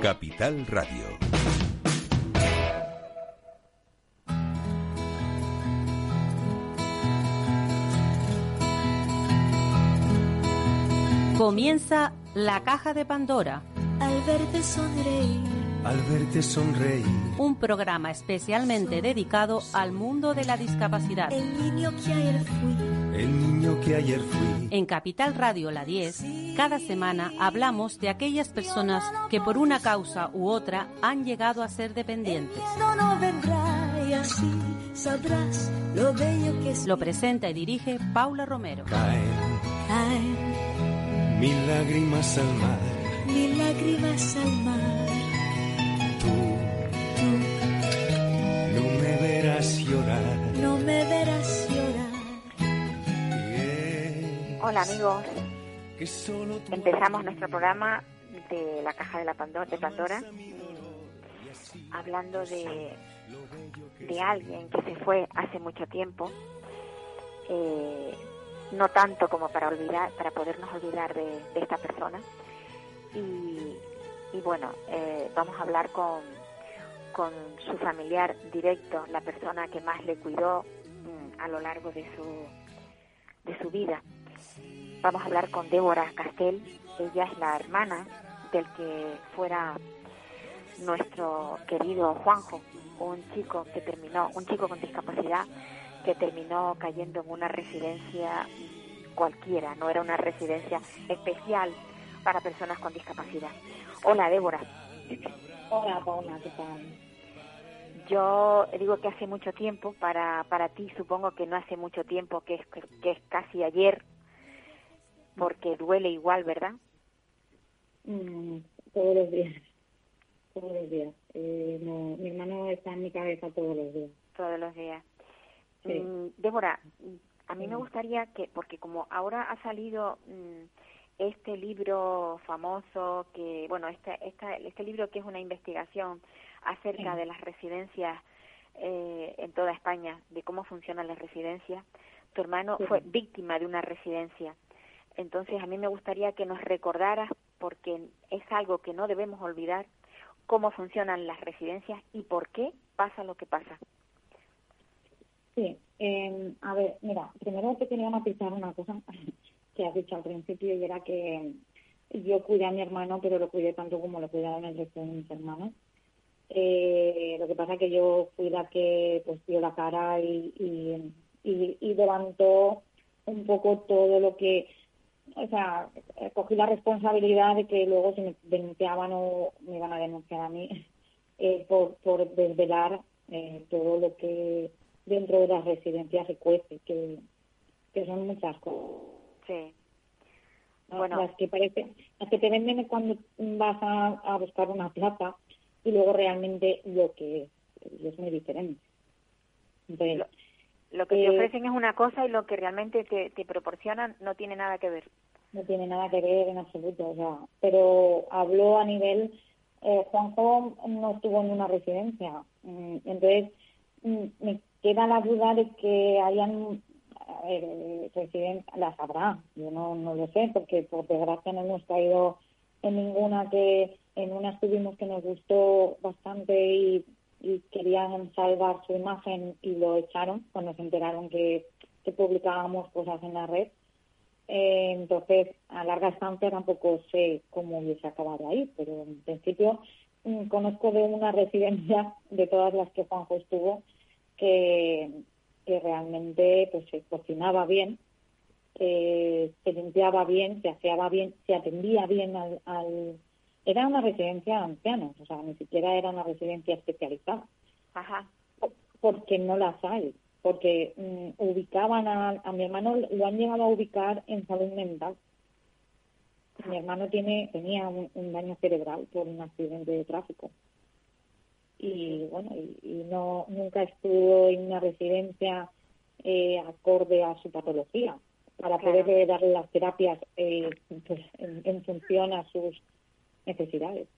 Capital Radio. Comienza la caja de Pandora. Al verte sonreír. Al verte sonreír. Un programa especialmente dedicado al mundo de la discapacidad. El niño que ayer fui. El niño que ayer fui. En Capital Radio La 10, cada semana hablamos de aquellas personas que por una causa u otra han llegado a ser dependientes. Lo bello que es. Lo presenta y dirige Paula Romero. Caen Caen mil lágrimas al mar. mil lágrimas al mar. Tú Hola amigos, empezamos nuestro programa de la caja de la Pandora, de Pandora mm, hablando de, de alguien que se fue hace mucho tiempo, eh, no tanto como para olvidar, para podernos olvidar de, de esta persona. Y, y bueno, eh, vamos a hablar con, con su familiar directo, la persona que más le cuidó mm, a lo largo de su, de su vida. Vamos a hablar con Débora Castel. Ella es la hermana del que fuera nuestro querido Juanjo, un chico que terminó, un chico con discapacidad que terminó cayendo en una residencia cualquiera, no era una residencia especial para personas con discapacidad. Hola Débora, Hola, Paula, ¿qué tal? yo digo que hace mucho tiempo, para, para ti supongo que no hace mucho tiempo, que es, que es casi ayer, porque duele igual, ¿verdad? Mm, todos los días. Todos los días. Eh, no, mi hermano está en mi cabeza todos los días. todos los días. Sí. Mm, Débora, a mí me Mm. gustaría que, porque como ahora ha salido mm, este libro famoso, que bueno, este, esta, este libro que es una investigación acerca Sí. de las residencias eh, en toda España, de cómo funcionan las residencias, tu hermano fue víctima de una residencia. Entonces a mí me gustaría que nos recordaras, porque es algo que no debemos olvidar, cómo funcionan las residencias y por qué pasa lo que pasa. Sí, eh, a ver, mira, primero te quería matizar una cosa que has dicho al principio y era que yo cuidé a mi hermano, pero lo cuidé tanto como lo cuidaron el resto de mis hermanos. Eh, lo que pasa que yo fui que pues dio la cara y, y, y, y levantó un poco todo lo que, o sea, cogí la responsabilidad de que luego si me denunciaban o me iban a denunciar a mí eh, por, por desvelar eh, todo lo que dentro de las residencias se cuece, que, que son muchas cosas. Sí. ¿no? Bueno. Las que parecen, las que te venden cuando vas a, a buscar una plaza y luego realmente lo que es, es muy diferente. Entonces, Lo- que te Eh, ofrecen es una cosa y lo que realmente te, te proporcionan no tiene nada que ver. no tiene nada que ver en absoluto, o sea, pero habló a nivel, eh, Juanjo no estuvo en una residencia, Mm, entonces mm, me queda la duda de que hayan a ver, eh, residen- las habrá, yo no, no lo sé, porque por desgracia no hemos caído en ninguna que, en una estuvimos que nos gustó bastante y, y querían salvar su imagen y lo echaron cuando se enteraron que, que publicábamos cosas en la red. Eh, entonces, a larga estancia tampoco sé cómo hubiese acabado ahí, pero en principio mm, conozco de una residencia de todas las que Juanjo estuvo que, que realmente pues se cocinaba bien, eh, se limpiaba bien, se aseaba bien, se atendía bien al, al... Era una residencia de ancianos, o sea, ni siquiera era una residencia especializada Ajá. porque no las hay, porque mm, ubicaban a, a mi hermano, lo han llegado a ubicar en salud mental. Mi hermano tiene tenía un, un daño cerebral por un accidente de tráfico. Y bueno, y, y no nunca estuvo en una residencia eh, acorde a su patología para Claro. poder darle las terapias eh, pues, en, en función a sus necesidades.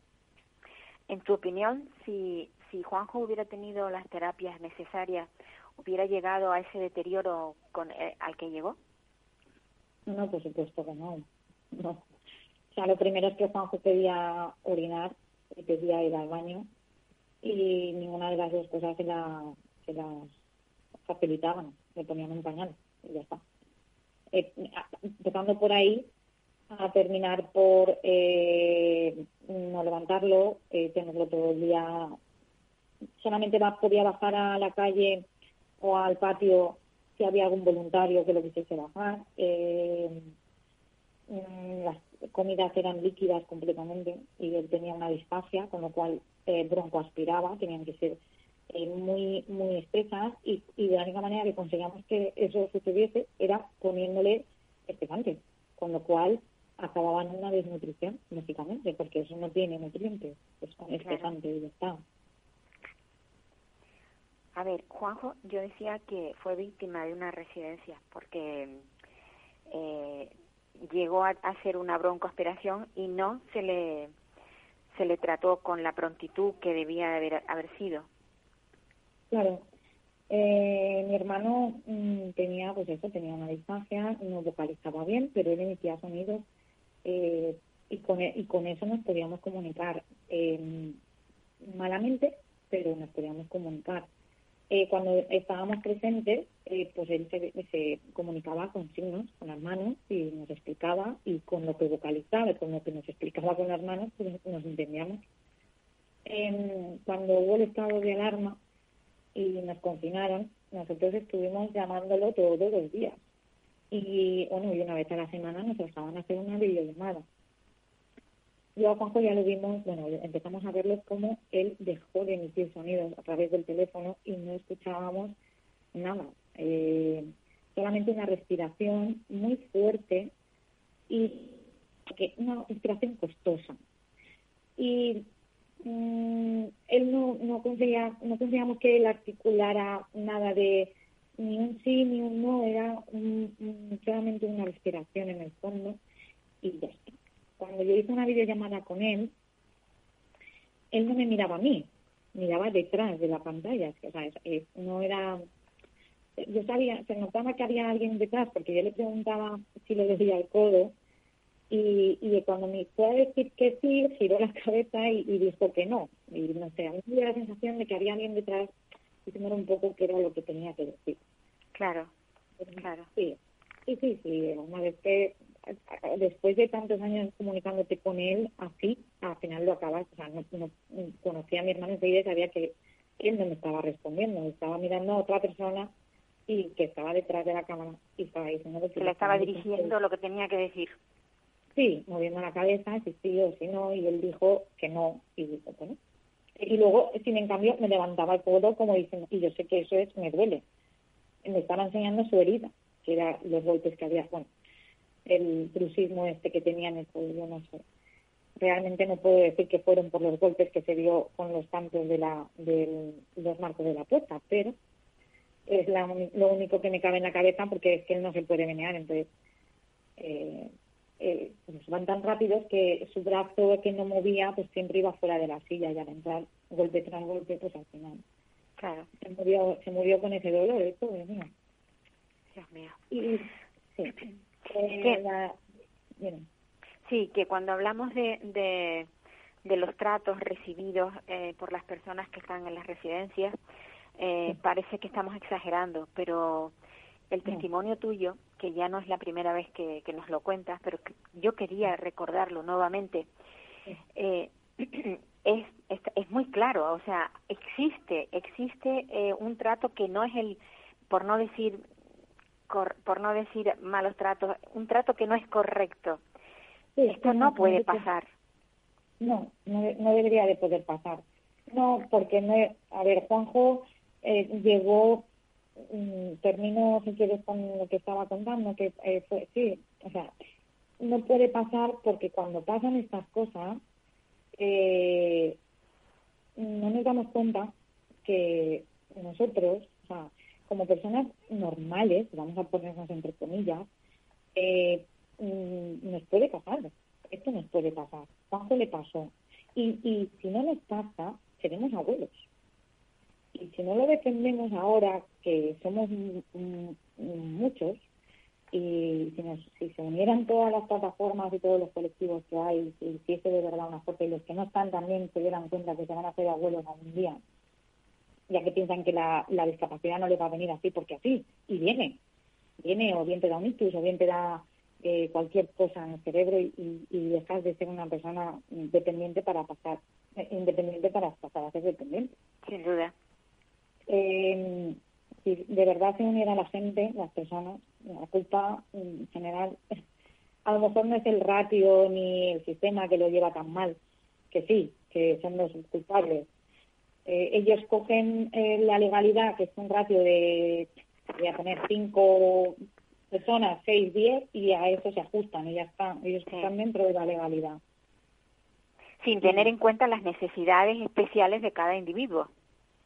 En tu opinión, si, si Juanjo hubiera tenido las terapias necesarias, ¿hubiera llegado a ese deterioro con, eh, al que llegó? No, por supuesto que no. No. O sea, lo primero es que Juanjo pedía orinar le pedía ir al baño y ninguna de las dos cosas se, la, se las facilitaban, le ponían un pañal y ya está. Eh, empezando por ahí, a terminar por eh, no levantarlo, eh, tenerlo todo el día. Solamente va, podía bajar a la calle o al patio si había algún voluntario que lo quisiese bajar. Eh, mm, las comidas eran líquidas completamente y él tenía una disfagia, con lo cual eh, bronco aspiraba, tenían que ser muy muy espesas y, y, de la única manera que conseguíamos que eso sucediese era poniéndole espesante, con lo cual acababan en una desnutrición, básicamente, porque eso no tiene nutrientes, es espesante y ya está. A ver, Juanjo, yo decía que fue víctima de una residencia porque eh, llegó a hacer una broncoaspiración y no se le se le trató con la prontitud que debía haber, haber sido. Claro. Eh, mi hermano mm, tenía, pues eso, tenía una distancia, no vocalizaba bien, pero él emitía sonidos eh, y, con, e, y con eso nos podíamos comunicar eh, malamente, pero nos podíamos comunicar. Eh, cuando estábamos presentes, eh, pues él se, comunicaba con signos, con las manos, y nos explicaba, y con lo que vocalizaba, con lo que nos explicaba con las manos, pues nos entendíamos. cuando hubo el estado de alarma y nos confinaron, nosotros estuvimos llamándolo todos los días. Y bueno, y una vez a la semana nos dejaban hacer una videollamada. Yo a Juanjo ya lo vimos, bueno, empezamos a verlo como él dejó de emitir sonidos a través del teléfono y no escuchábamos nada. Eh, solamente una respiración muy fuerte y que una respiración costosa. Y mm, él no, no conseguía, no conseguíamos que él articulara nada de ni un sí ni un no, era solamente una respiración en el fondo y ya cuando yo hice una videollamada con él, él no me miraba a mí, miraba detrás de la pantalla. O sea, no era. Yo sabía, se notaba que había alguien detrás, porque yo le preguntaba si le decía el codo, y, y cuando me fue a decir que sí, giró la cabeza y, dijo que no. Y no sé, a mí me dio la sensación de que había alguien detrás diciendo un poco qué era lo que tenía que decir. Claro, claro. Sí, sí, sí, sí. Una vez que después de tantos años comunicándote con él así, al final lo acabas, o sea, no, conocía a mi hermano enseguida y sabía que él no me estaba respondiendo, estaba mirando a otra persona y que estaba detrás de la cámara y estaba diciendo que le estaba dirigiendo lo que tenía que decir. Sí, moviendo la cabeza, si sí o si no, y él dijo que no, y dijo, bueno. Y luego, sin en cambio, me levantaba el codo como diciendo, y yo sé que eso es, me duele. Me estaba enseñando su herida, que eran los golpes que había, bueno, el bruxismo este que tenía en el cuello, no sé. Realmente no puedo decir que fueron por los golpes que se dio con los cantos de, la, de los marcos de la puerta, pero es la, lo único que me cabe en la cabeza porque es que él no se puede menear, entonces eh, eh, pues van tan rápidos que su brazo que no movía pues siempre iba fuera de la silla y al entrar golpe tras golpe pues al final claro. Se murió se murió con ese dolor esto Dios mío Dios mío. Y sí. Sí, que cuando hablamos de, de, de los tratos recibidos eh, por las personas que están en las residencias, eh, parece que estamos exagerando, pero el testimonio tuyo, que ya no es la primera vez que, que nos lo cuentas, pero yo quería recordarlo nuevamente, eh, es, es, es, muy claro, o sea, existe, existe eh, un trato que no es el, por no decir por no decir malos tratos, un trato que no es correcto. Esto no, puede pasar. No, no, no, debería de poder pasar. No, porque no, a ver, Juanjo eh, llegó, mm, termino si quieres con lo que estaba contando, que eh, fue, sí, o sea, no puede pasar porque cuando pasan estas cosas, eh, no nos damos cuenta que nosotros, o sea, como personas normales, vamos a ponernos entre comillas, eh, mm, nos puede pasar. Esto nos puede pasar. ¿Cuánto le pasó? Y, y si no nos pasa, seremos abuelos. Y si no lo defendemos ahora, que somos muchos, y si, si se unieran todas las plataformas y todos los colectivos que hay, si hiciese de verdad una fuerza y los que no están también se dieran cuenta que se van a hacer abuelos algún día, ya que piensan que la, la discapacidad no le va a venir así porque así, y viene, viene o bien te da un ictus o bien te da eh, cualquier cosa en el cerebro y, y, dejas de ser una persona dependiente para pasar, eh, independiente para pasar a ser dependiente. Sin duda. Eh, si de verdad se uniera la gente, las personas, la culpa en general, a lo mejor no es el ratio ni el sistema que lo lleva tan mal, que sí, que son los culpables. Eh, ellos cogen eh, la legalidad, que es un ratio de, voy a poner cinco personas, seis, diez, y a eso se ajustan, y ya están, ellos están dentro de la legalidad. Sin tener en cuenta las necesidades especiales de cada individuo.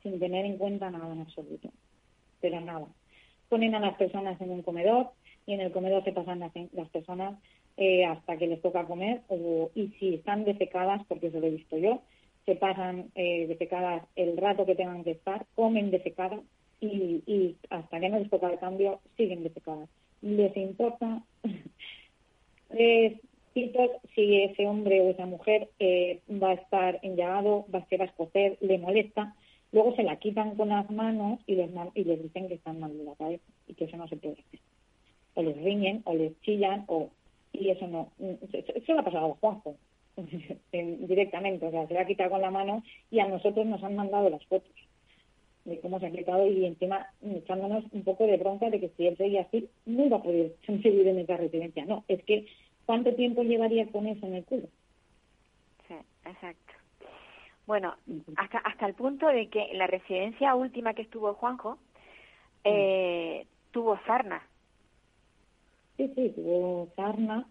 Sin tener en cuenta nada en absoluto pero nada. Ponen a las personas en un comedor y en el comedor se pasan las, personas eh, hasta que les toca comer o, y si están defecadas, porque eso lo he visto yo, se pasan eh, defecadas el rato que tengan que estar, comen defecadas y, y hasta que no les toca el cambio siguen defecadas. Les importa eh, si ese hombre o esa mujer eh, va a estar enllagado, va, se va a escocer, le molesta, Luego se la quitan con las manos y les, y les dicen que están mal de la cabeza y que eso no se puede hacer. O les riñen, o les chillan, o y eso no. Eso lo ha pasado a Juanjo directamente. O sea, se la ha quitado con la mano y a nosotros nos han mandado las fotos de cómo se ha quitado y encima echándonos un poco de bronca de que si él seguía así, no iba a poder seguir en esa residencia. No, es que ¿cuánto tiempo llevaría con eso en el culo? Sí, exacto. Bueno, hasta, hasta el punto de que la residencia última que estuvo Juanjo eh, tuvo sarna. Sí, sí, tuvo sarna.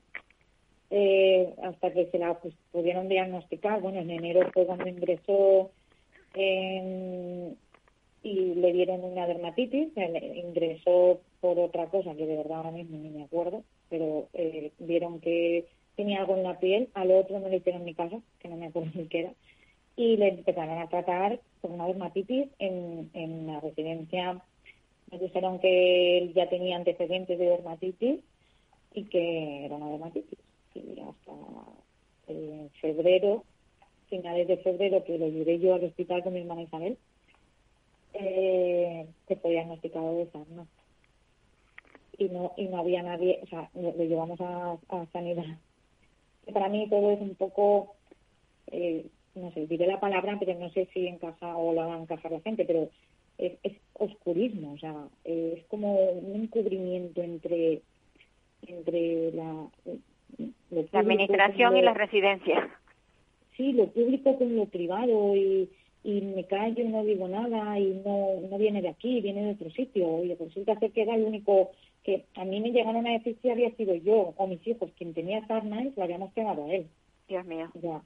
Eh, hasta que se la pues, pudieron diagnosticar. Bueno, en enero fue cuando ingresó y le dieron una dermatitis. Ingresó por otra cosa que de verdad ahora mismo ni me acuerdo, pero eh, vieron que tenía algo en la piel. Al otro no le hicieron ni caso, que no me acuerdo ni qué era y le empezaron a tratar por una dermatitis en, en la residencia. Me dijeron que él ya tenía antecedentes de dermatitis y que era una dermatitis. Y hasta eh, febrero, finales de febrero, que lo llevé yo al hospital con mi hermana Isabel, eh, se fue diagnosticado de sarna. Y no, y no había nadie, o sea, lo, llevamos a, a sanidad. Para mí todo es un poco eh, no sé, diré la palabra, pero no sé si encaja o la va a encajar la gente, pero es, es oscurismo, o sea, es como un encubrimiento entre, entre la, la administración y la residencia. Sí, lo público con lo privado y, y me callo y no digo nada y no, no viene de aquí, viene de otro sitio. Y resulta ser que era el único que a mí me llegaron a decir si había sido yo o mis hijos quien tenía y lo habíamos pegado a él. Dios mío. Ya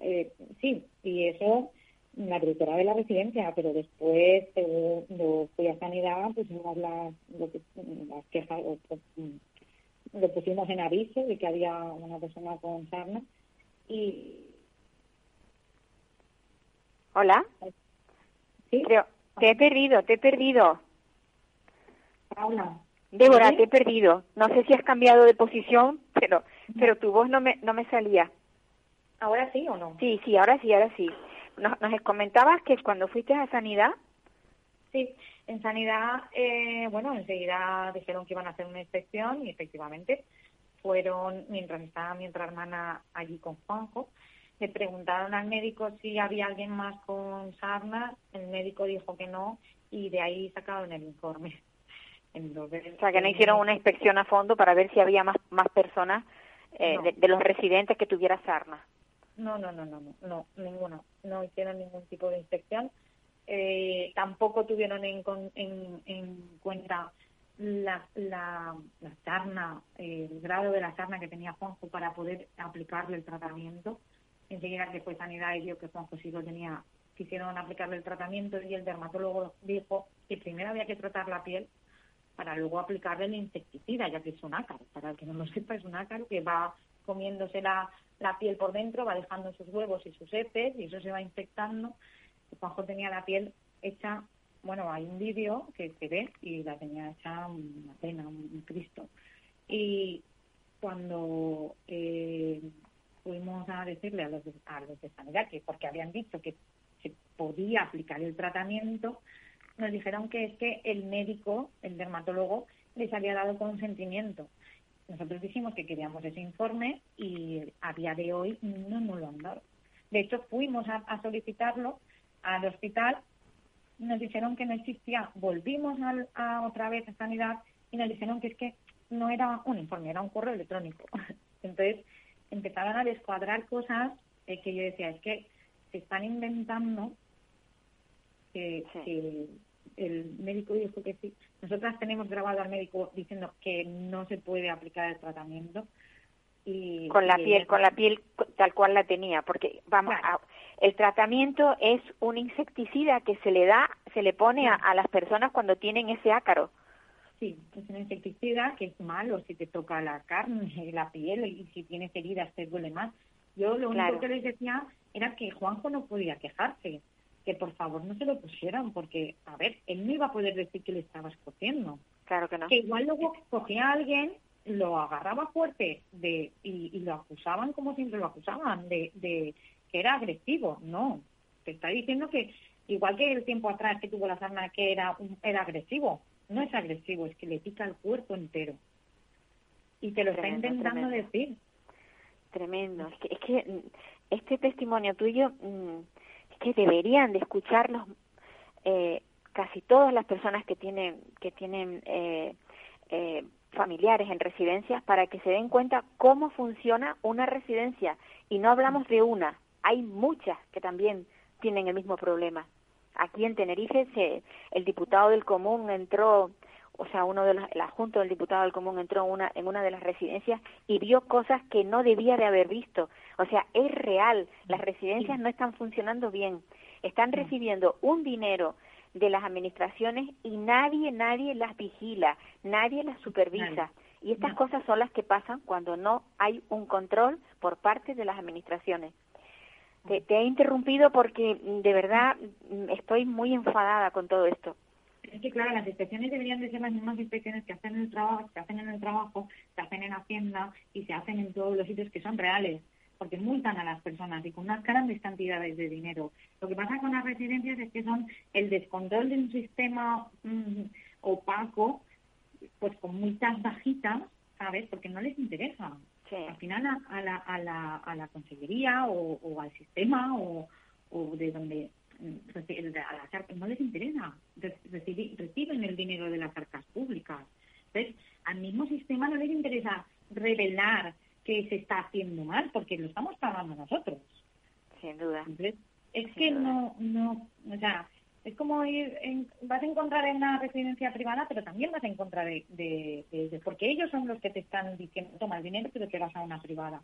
eh, sí, y eso la directora de la residencia, pero después, según lo fui a sanidad, pusimos las, lo que, las quejas, lo pusimos en aviso de que había una persona con sarna y... Hola. ¿Sí? Creo, te he perdido, te he perdido. Paula. Débora, te he perdido. No sé si has cambiado de posición, pero pero tu voz no me no me salía. ¿Ahora sí o no? Sí, sí, ahora sí, ahora sí. Nos, nos comentabas que cuando fuiste a Sanidad... Sí, en Sanidad, eh, bueno, enseguida dijeron que iban a hacer una inspección y efectivamente fueron, mientras estaba mi otra hermana allí con Juanjo, le preguntaron al médico si había alguien más con sarna, el médico dijo que no y de ahí sacaron el informe. Entonces, o sea, que no hicieron una inspección a fondo para ver si había más, más personas eh, de, de, los residentes que tuviera sarna. No, no, no, no, no, no, ninguno. No hicieron ningún tipo de inspección. Eh, tampoco tuvieron en, en, en cuenta la, la, la sarna, el grado de la sarna que tenía Juanjo para poder aplicarle el tratamiento. Enseguida que fue sanidad y vio que Juanjo sí lo tenía, quisieron aplicarle el tratamiento y el dermatólogo dijo que primero había que tratar la piel para luego aplicarle el insecticida, ya que es un ácaro. Para el que no lo sepa, es un ácaro que va comiéndose la, piel por dentro, va dejando sus huevos y sus heces y eso se va infectando. Juanjo tenía la piel hecha, bueno, hay un vídeo que se ve y la tenía hecha una pena, un, Cristo. Y cuando eh, fuimos a decirle a los, de, a los de que porque habían dicho que se podía aplicar el tratamiento, nos dijeron que es que el médico, el dermatólogo, les había dado consentimiento. Nosotros dijimos que queríamos ese informe y a día de hoy no nos lo han dado. De hecho, fuimos a, a solicitarlo al hospital, nos dijeron que no existía, volvimos al- a, otra vez a Sanidad y nos dijeron que es que no era un informe, era un correo electrónico. Entonces empezaron a descuadrar cosas eh, que yo decía, es que se están inventando que, Sí. que el médico dijo que sí. Nosotras tenemos grabado al médico diciendo que no se puede aplicar el tratamiento. Y, con la y piel, ella- con la piel tal cual la tenía, porque vamos, Claro. a- el tratamiento es un insecticida que se le da, se le pone a, a las personas cuando tienen ese ácaro. Sí, es un insecticida que es malo si te toca la carne, la piel y si tienes heridas te duele más. Yo lo único Claro. que les decía era que Juanjo no podía quejarse, que por favor no se lo pusieran, porque, a ver, él no iba a poder decir que le estaba escociendo. Claro que no. Que igual luego cogía a alguien, lo agarraba fuerte de y, y lo acusaban como siempre lo acusaban, de, de que era agresivo. No, te está diciendo que igual que el tiempo atrás que tuvo la sarna que era, un- era agresivo, no es agresivo, es que le pica el cuerpo entero. Y te lo está intentando tremendo. decir. Tremendo. Es que, es que este testimonio tuyo mm, es que deberían de escucharlos eh, casi todas las personas que tienen que tienen eh, eh, familiares en residencias para que se den cuenta cómo funciona una residencia y no hablamos de una, hay muchas que también tienen el mismo problema. Aquí en Tenerife se, el diputado del común entró o sea, uno de los, el adjunto del diputado del común entró en una, en una de las residencias y vio cosas que no debía de haber visto. O sea, es real, las residencias no están funcionando bien, están recibiendo un dinero de las administraciones y nadie, nadie las vigila, nadie las supervisa. Y estas cosas son las que pasan cuando no hay un control por parte de las administraciones. Te, te he interrumpido porque mm, de verdad mm, estoy muy enfadada con todo esto. Es que claro, las inspecciones deberían de ser las mismas inspecciones que hacen en el trabajo, se hacen en el trabajo, se hacen en Hacienda y se hacen en todos los sitios que son reales, porque multan a las personas y con unas grandes cantidades de dinero. Lo que pasa con las residencias es que son el descontrol de un sistema mm, opaco, pues con multas bajitas, ¿sabes? Porque no les interesa. Sí. Al final a, a la, a, la, a la consellería o, o al sistema o, o de donde mm, a las arcas no les interesa. Reciben el dinero de las arcas públicas. Entonces, al mismo sistema no les interesa revelar que se está haciendo mal porque lo estamos pagando nosotros. Sin duda. Entonces, es Sin que duda. no, no, o sea, es como ir, en, vas a encontrar en una residencia privada, pero también vas a encontrar de, de, de- de- porque ellos son los que te están diciendo, toma el dinero, pero te vas a una privada.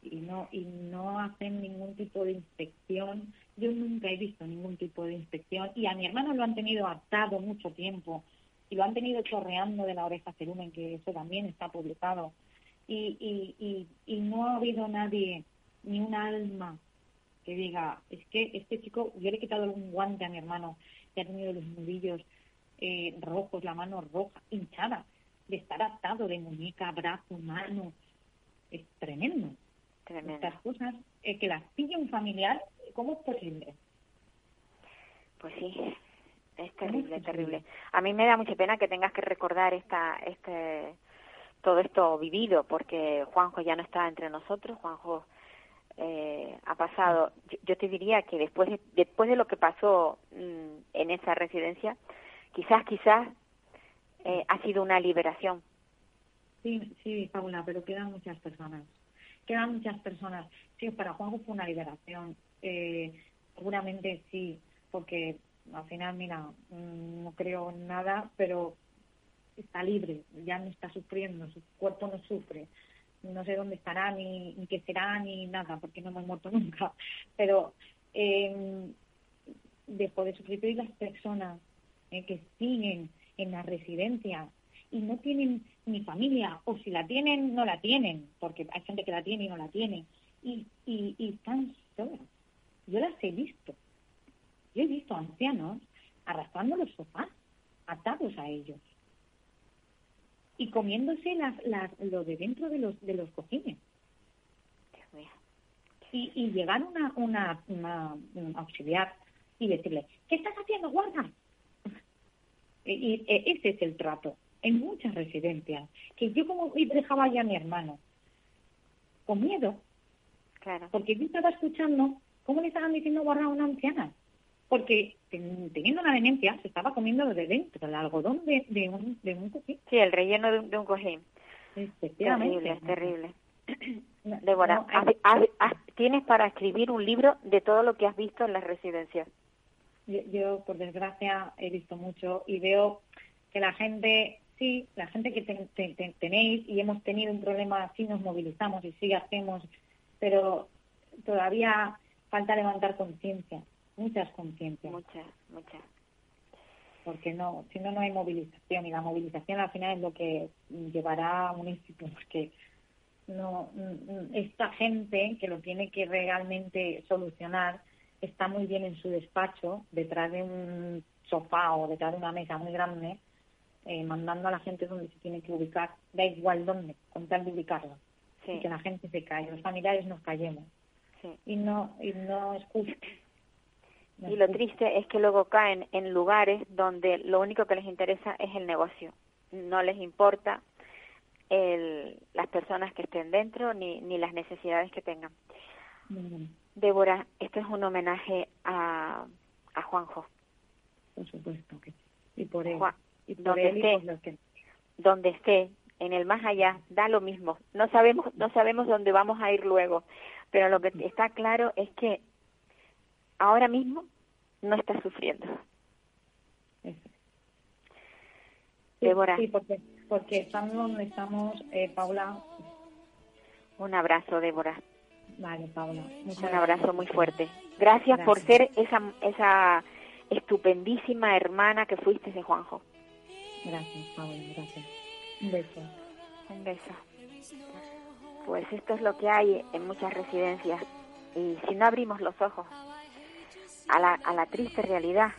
Y no, y no hacen ningún tipo de inspección. Yo nunca he visto ningún tipo de inspección. Y a mi hermano lo han tenido atado mucho tiempo. Y lo han tenido chorreando de la oreja cerumen, que eso también está publicado. Y, y, y, y no ha habido nadie, ni un alma, que diga, es que este chico, yo le he quitado un guante a mi hermano, que ha tenido los nudillos eh, rojos, la mano roja, hinchada, de estar atado de muñeca, brazo, mano. Es tremendo. Tremendo. Estas cosas, eh, que las pille un familiar, ¿cómo es posible? Pues sí, es ¿Cómo terrible, es terrible. A mí me da mucha pena que tengas que recordar esta, este, todo esto vivido, porque Juanjo ya no está entre nosotros. Juanjo eh, ha pasado. Yo, yo te diría que después de, después de lo que pasó mm, en esa residencia, quizás, quizás eh, ha sido una liberación. Sí, sí, Paula, pero quedan muchas personas. Quedan muchas personas. Sí, para Juanjo fue una liberación. Eh, seguramente sí, porque al final, mira, mm, no creo en nada, pero está libre, ya no está sufriendo, su cuerpo no sufre. No sé dónde estará, ni, ni qué será, ni nada, porque no me he muerto nunca. Pero eh, dejó de sufrir. Pero y las personas eh, que siguen en la residencia y no tienen ni familia, o si la tienen, no la tienen, porque hay gente que la tiene y no la tiene, y, y, y están solas. Yo las he visto. Yo he visto ancianos arrastrando los sofás, atados a ellos. Y comiéndose las, las, lo de dentro de los, de los cojines. Y, y llegar una, una, una, un auxiliar y decirle, ¿qué estás haciendo, guarda? Y, y, e, ese es el trato en muchas residencias. Que yo como dejaba ya a mi hermano con miedo, Claro. porque yo estaba escuchando cómo le estaban diciendo guarda a una anciana. Porque ten- teniendo una demencia se estaba comiendo lo de dentro, el algodón de, de un, de un cojín. Sí, el relleno de un, de un cojín. Terrible, terrible. No, Débora, no, hay- has- has- has- tienes para escribir un libro de todo lo que has visto en las residencias. Yo, yo, por desgracia, he visto mucho y veo que la gente, sí, la gente que ten- ten- ten- tenéis y hemos tenido un problema así, nos movilizamos y sí hacemos, pero todavía falta levantar conciencia, muchas conciencias, Muchas, muchas. porque no, si no, no hay movilización y la movilización al final es lo que llevará a un éxito, porque no, mm, mm, esta gente que lo tiene que realmente solucionar está muy bien en su despacho, detrás de un sofá o detrás de una mesa muy grande, eh, mandando a la gente donde se tiene que ubicar, da igual dónde, con tal de ubicarlo, Sí, y que la gente se calle, los familiares nos callemos, sí. y no, y no es justo. Y lo triste es que luego caen en lugares donde lo único que les interesa es el negocio. No les importa el, las personas que estén dentro ni, ni las necesidades que tengan. Mm, Débora, esto es un homenaje a, a Juanjo. Por supuesto que sí. Y por él, Juan, y por donde él y esté. por los que Donde esté, en el más allá, da lo mismo. No sabemos, no sabemos dónde vamos a ir luego, pero lo que está claro es que ahora mismo no está sufriendo. Eso. Débora. Sí, porque, porque estamos donde estamos, eh, Paula. Un abrazo, Débora. Vale, Paula. muchas Un abrazo gracias. muy fuerte. Gracias, por ser Gracias. esa, esa estupendísima hermana que fuiste de Juanjo. Gracias, Paula, gracias. Un beso. Un beso. Pues esto es lo que hay en muchas residencias. Y si no abrimos los ojos a la, a la triste realidad,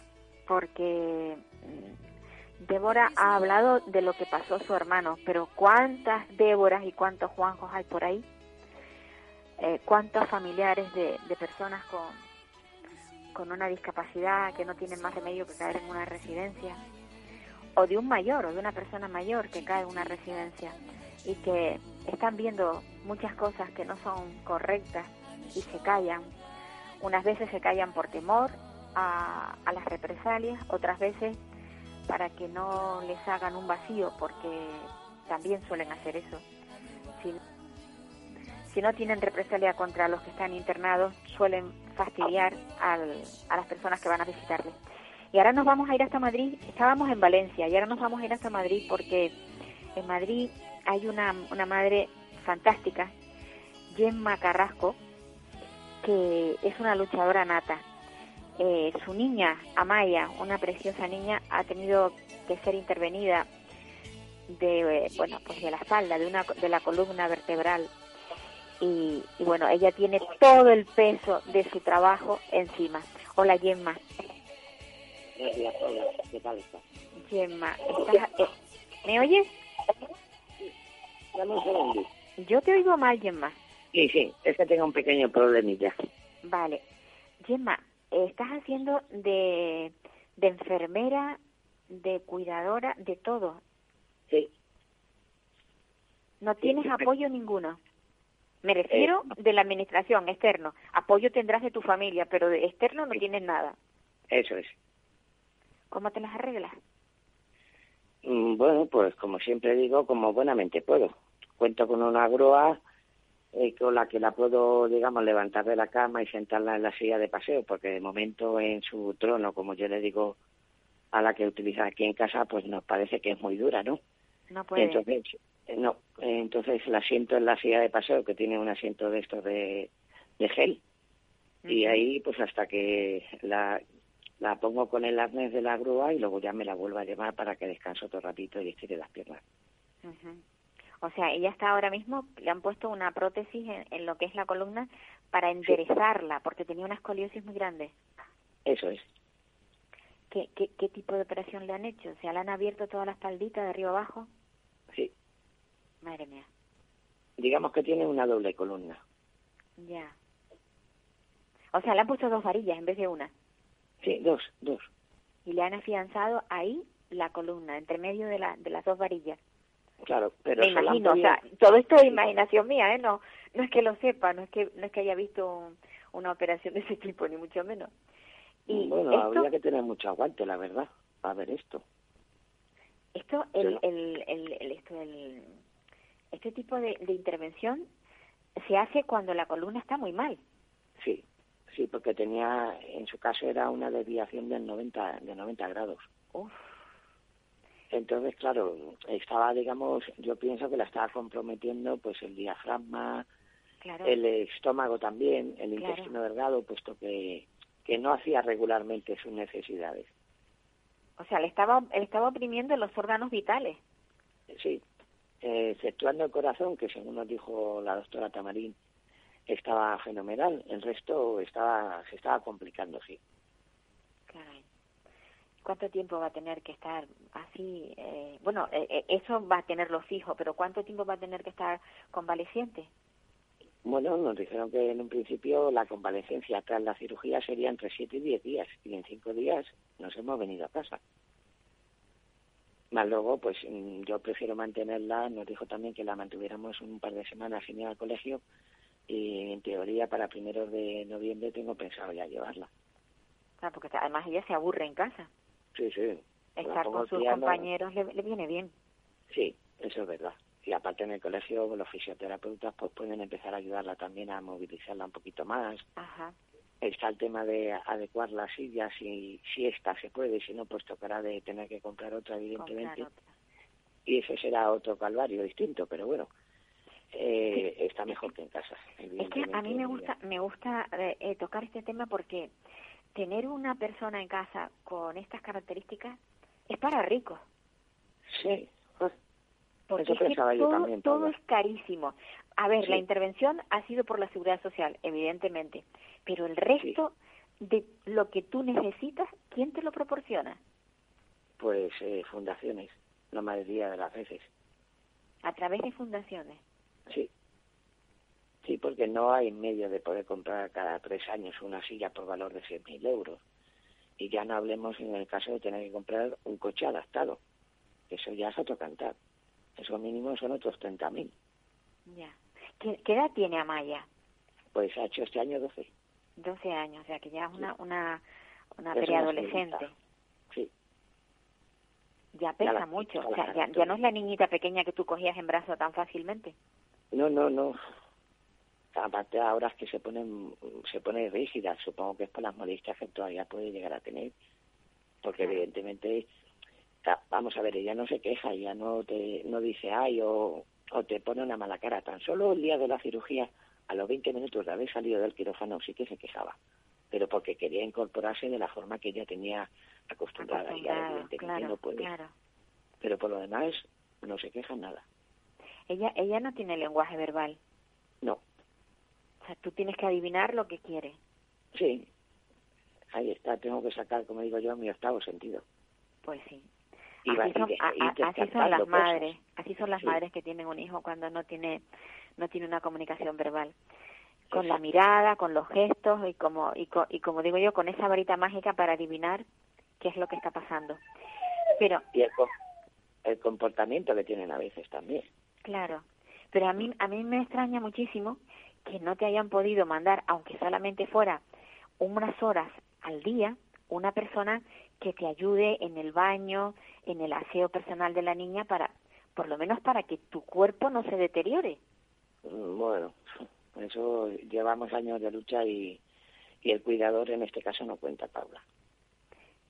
porque mm, Débora ha hablado de lo que pasó su hermano, pero ¿cuántas Déboras y cuántos Juanjos hay por ahí? Eh, ¿Cuántos familiares de, de personas con, con una discapacidad que no tienen más remedio que caer en una residencia? o de un mayor o de una persona mayor que cae en una residencia y que están viendo muchas cosas que no son correctas y se callan. Unas veces se callan por temor a, a las represalias, otras veces para que no les hagan un vacío, porque también suelen hacer eso. Si, no tienen represalia contra los que están internados, suelen fastidiar al- a las personas que van a visitarles. Y ahora nos vamos a ir hasta Madrid. Estábamos en Valencia y ahora nos vamos a ir hasta Madrid porque en Madrid hay una, una madre fantástica, Gemma Carrasco, que es una luchadora nata. Eh, su niña, Amaya, una preciosa niña, ha tenido que ser intervenida de, eh, bueno, pues de la espalda, de, una, de la columna vertebral. Y, y bueno, ella tiene todo el peso de su trabajo encima. Hola Gemma. Hola. ¿Qué tal está? Gemma, estás- eh, ¿me oyes? Dame un segundo. Yo te oigo mal, Gemma. Sí, sí, es que tengo un pequeño problemilla. Vale. Gemma, eh, estás haciendo de, de enfermera, de cuidadora, de todo. Sí, No tienes sí, apoyo ninguno. Me refiero de la administración, externo. Apoyo tendrás de tu familia, pero de externo no tienes nada. eso es. ¿Cómo te las arreglas? Mm, Bueno, pues como siempre digo, como buenamente puedo. Cuento con una grúa eh, con la que la puedo, digamos, levantar de la cama y sentarla en la silla de paseo, porque de momento en su trono, como yo le digo a la que utiliza aquí en casa, pues nos parece que es muy dura, ¿no? No puedes. Entonces, eh, no, entonces la siento en la silla de paseo, que tiene un asiento de estos de, de gel. Y ahí, pues hasta que la, la pongo con el arnés de la grúa y luego ya me la vuelvo a llevar para que descanse otro ratito y estire las piernas. Ujú. O sea, ella está ahora mismo, le han puesto una prótesis en, en lo que es la columna para enderezarla, porque tenía una escoliosis muy grande. Eso es. ¿Qué, qué, qué tipo de operación le han hecho? O sea, ¿le han abierto toda la espaldita de arriba abajo? Sí, Madre mía. digamos que tiene una doble columna. Ya. O sea, le han puesto dos varillas en vez de una. Sí, dos, dos. Y le han afianzado ahí la columna, entre medio de, la, de las dos varillas. Claro, pero Me imagino, o sea, todo esto es imaginación mía, ¿eh? No, no es que lo sepa, no es que, no es que haya visto un- una operación de ese tipo, ni mucho menos. Y bueno, esto, habría que tener mucho aguante, la verdad, a ver esto. esto, el, el, el, el- esto, el, este tipo de, de intervención se hace cuando la columna está muy mal. Sí, sí, porque tenía, en su caso era una desviación del 90, de 90 grados. Uf, Entonces, claro, estaba, digamos, yo pienso que la estaba comprometiendo pues el diafragma, claro. el estómago también, el Claro. intestino delgado, puesto que, que no hacía regularmente sus necesidades. O sea, le estaba, le estaba oprimiendo los órganos vitales. Sí, exceptuando el corazón, que según nos dijo la doctora Tamarín, estaba fenomenal, el resto estaba se estaba complicando, sí. Caray. ¿Cuánto tiempo va a tener que estar así? Eh, bueno, eh, eh, eso va a tenerlo fijo, pero ¿cuánto tiempo va a tener que estar convaleciente? Bueno, nos dijeron que en un principio la convalecencia tras la cirugía sería entre 7 y 10 días, y en 5 días nos hemos venido a casa. Más luego, pues mm, yo prefiero mantenerla, nos dijo también que la mantuviéramos un par de semanas sin ir al colegio, y en teoría para primeros de noviembre tengo pensado ya llevarla. Ah, porque además ella se aburre en casa. Sí, sí. Estar con sus piano. compañeros le, le viene bien. Sí, eso es verdad. Y aparte en el colegio los fisioterapeutas pues pueden empezar a ayudarla también a movilizarla un poquito más. Ajá. Está el tema de adecuar la silla, si, si esta se puede, si no pues tocará de tener que comprar otra evidentemente. Comprar otra. Y eso será otro calvario distinto, pero bueno, eh, está mejor que en casa. Es que a mí me gusta, me gusta eh, eh, tocar este tema porque tener una persona en casa con estas características es para ricos. Sí, pues, Porque Eso es que pensaba yo todo, también, todo es carísimo. A ver, Sí. la intervención ha sido por la seguridad social, evidentemente, pero el resto de lo que tú necesitas, ¿quién te lo proporciona? pues eh, fundaciones, la mayoría de las veces. A través de fundaciones. Sí. Sí, porque no hay medio de poder comprar cada tres años una silla por valor de 6.000 euros. Y ya no hablemos en el caso de tener que comprar un coche adaptado. Eso ya es otro cantar. Eso mínimo son otros 30.000. Ya. ¿Qué, qué edad tiene Amaya? Pues ha hecho este año 12. 12 años, o sea que ya es una, una, una Es una preadolescente. Sí. Ya pesa la- mucho. O sea, ya no es la niñita pequeña que tú cogías en brazo tan fácilmente. No, no, no. Aparte ahora es que se ponen, se pone rígida. Supongo que es por las molestias que todavía puede llegar a tener. Porque evidentemente, vamos a ver, ella no se queja, ella no te, no dice ay o, o te pone una mala cara. Tan solo el día de la cirugía, a los 20 minutos de haber salido del quirófano, sí que se quejaba. Pero porque quería incorporarse de la forma que ella tenía acostumbrada. Y evidentemente claro, no puede. claro. Pero por lo demás, no se queja nada. Ella, ella no tiene lenguaje verbal. No. Sea, tú tienes que adivinar lo que quiere. Sí, ahí está, tengo que sacar, como digo yo, mi octavo sentido. Pues sí. Y así, son, a- así son las cosas. madres, así son las Sí. madres que tienen un hijo cuando no tiene no tiene una comunicación verbal. Con la mirada, con los gestos y como y, co- y como digo yo, con esa varita mágica para adivinar qué es lo que está pasando. Pero Y el, el comportamiento que tienen a veces también. Claro, pero a mí a mí me extraña muchísimo que no te hayan podido mandar, aunque solamente fuera unas horas al día, una persona que te ayude en el baño, en el aseo personal de la niña para por lo menos para que tu cuerpo no se deteriore. Mm, Bueno, eso llevamos años de lucha y, y el cuidador en este caso no cuenta, Paula.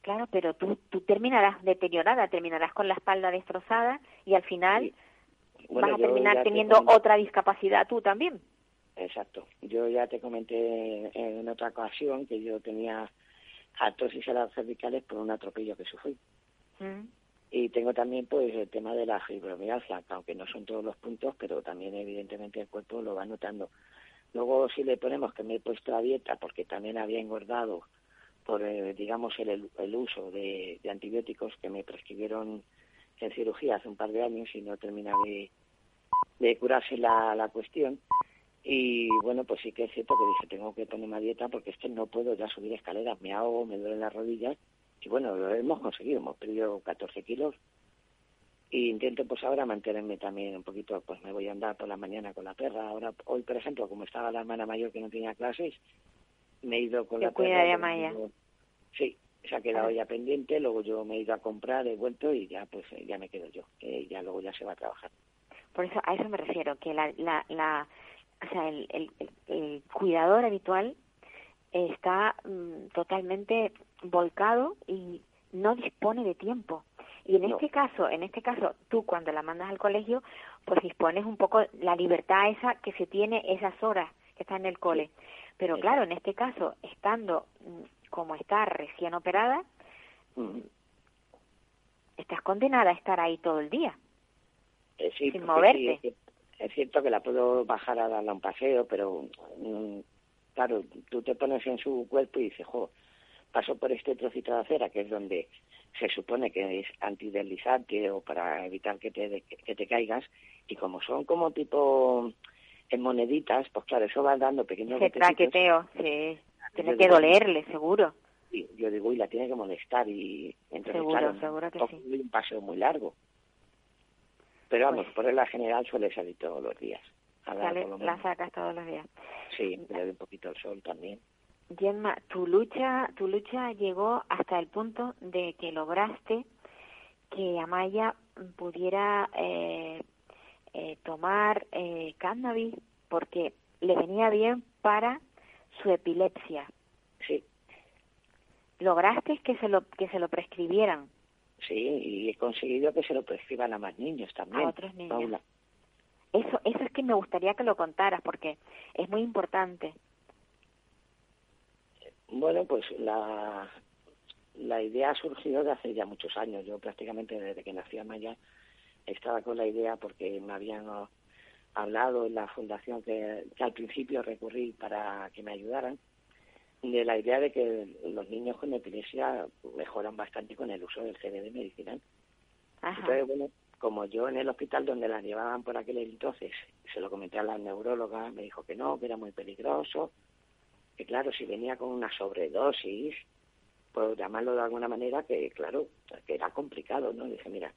Claro, pero tú tú terminarás deteriorada, terminarás con la espalda destrozada y al final Sí. Bueno, vas a terminar te teniendo otra discapacidad tú también. Exacto. Yo ya te comenté en otra ocasión que yo tenía artrosis en las cervicales por un atropello que sufrí. Mm. Y tengo también pues el tema de la fibromialgia, que aunque no son todos los puntos, pero también evidentemente el cuerpo lo va notando. Luego si le ponemos que me he puesto a dieta porque también había engordado por, eh, digamos, el, el uso de, de antibióticos que me prescribieron en cirugía hace un par de años y no termina de, de curarse la, la cuestión. Y bueno, pues sí que es cierto que dije, tengo que ponerme a dieta porque es que no puedo ya subir escaleras, me ahogo, me duelen las rodillas. Y bueno, lo hemos conseguido, hemos perdido 14 kilos. Y intento pues ahora mantenerme también un poquito, pues me voy a andar por la mañana con la perra. Ahora, hoy por ejemplo, como estaba la hermana mayor que no tenía clases, me he ido con Yo la perra. Maya. Sí, se ha quedado ya pendiente, luego yo me he ido a comprar, he vuelto y ya pues ya me quedo yo, que ya luego ya se va a trabajar. Por eso, a eso me refiero, que la, la, la o sea, el, el, el- cuidador habitual está mm, totalmente volcado y no dispone de tiempo. Y en No. este caso, en este caso, tú cuando la mandas al colegio, pues dispones un poco la libertad esa que se tiene esas horas que está en el cole. Pero claro, en este caso, estando mm, como está recién operada, Mm. estás condenada a estar ahí todo el día. Eh, sí, Sin moverte. sí, es, cierto que la puedo bajar a darle un paseo, pero mm, claro, tú te pones en su cuerpo y dices, jo, paso por este trocito de acera, que es donde se supone que es antideslizante o para evitar que te, que te caigas, y como son como tipo en moneditas, pues claro, eso va dando pequeños Ese traqueteo, sí. Tiene que digo, dolerle, seguro. y yo digo, uy, la tiene que molestar y entonces Seguro, claro, seguro que tampoco sí. doy un paseo muy largo. Pero vamos, Pues- por regla general suele salir todos los días. Sale- la sacas todos los días. Sí, le doy un poquito el sol también. Gemma, tu lucha, tu lucha llegó hasta el punto de que lograste que Amaya pudiera eh, eh, tomar eh, cannabis porque le venía bien para su epilepsia. Sí, Lograste que se lo que se lo prescribieran sí, y he conseguido que se lo prescriban a más niños también. a otros niños. Paula. Eso, eso es que me gustaría que lo contaras porque es muy importante. Bueno, pues la, la idea ha surgido de hace ya muchos años. Yo prácticamente desde que nací Amaya estaba con la idea porque me habían hablado en la fundación que, que al principio recurrí para que me ayudaran de la idea de que los niños con epilepsia mejoran bastante con el uso del CBD medicinal. Ajá. Entonces, bueno, como yo en el hospital donde la llevaban por aquel entonces, se lo comenté a la neuróloga, me dijo que no, que era muy peligroso, que claro, si venía con una sobredosis, por llamarlo de alguna manera, que claro, que era complicado, ¿no? Dije, mira,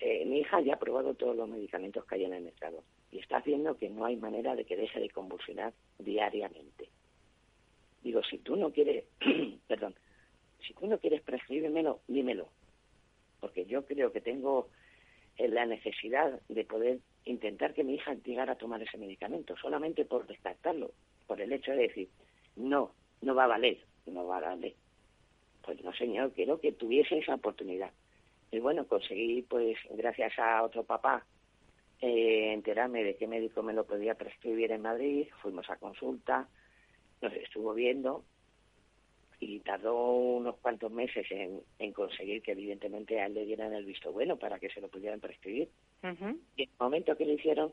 eh, mi hija ya ha probado todos los medicamentos que hay en el mercado y está haciendo que no hay manera de que deje de convulsionar diariamente. Digo, si tú no quieres, perdón, si tú no quieres prescribírmelo, dímelo, porque yo creo que tengo eh, la necesidad de poder intentar que mi hija llegara a tomar ese medicamento, solamente por descartarlo, por el hecho de decir, no, no va a valer, no va a valer. Pues no, señor, quiero que tuviese esa oportunidad. Y bueno, conseguí, pues, gracias a otro papá, eh, enterarme de qué médico me lo podía prescribir en Madrid, fuimos a consulta, nos estuvo viendo y tardó unos cuantos meses en, en conseguir que evidentemente a él le dieran el visto bueno para que se lo pudieran prescribir. Y en el momento que lo hicieron,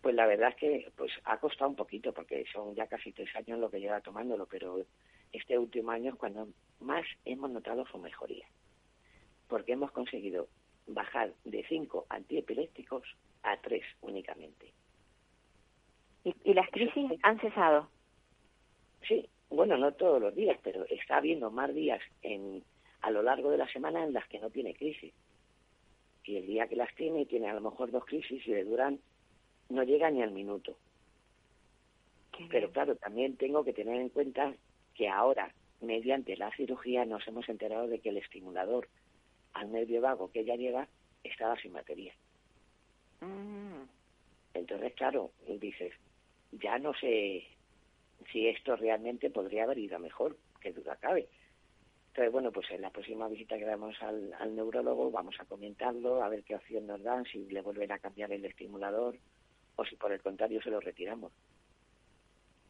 pues la verdad es que pues ha costado un poquito porque son ya casi tres años lo que lleva tomándolo, pero este último año es cuando más hemos notado su mejoría. Porque hemos conseguido bajar de cinco antiepilépticos a tres únicamente. Y, y las crisis han cesado. Sí, bueno, no todos los días, pero está habiendo más días en, a lo largo de la semana en las que no tiene crisis. Y el día que las tiene, tiene a lo mejor dos crisis y le duran, no llega ni al minuto. Qué Pero bien. claro, también tengo que tener en cuenta que ahora, mediante la cirugía, nos hemos enterado de que el estimulador al nervio vago que ella lleva estaba sin batería. Mm. Entonces, claro, dices, ya no sé si esto realmente podría haber ido mejor, que duda cabe. Entonces, bueno, pues en la próxima visita que damos al, neurólogo vamos a comentarlo, a ver qué opción nos dan, si le vuelven a cambiar el estimulador o si por el contrario se lo retiramos.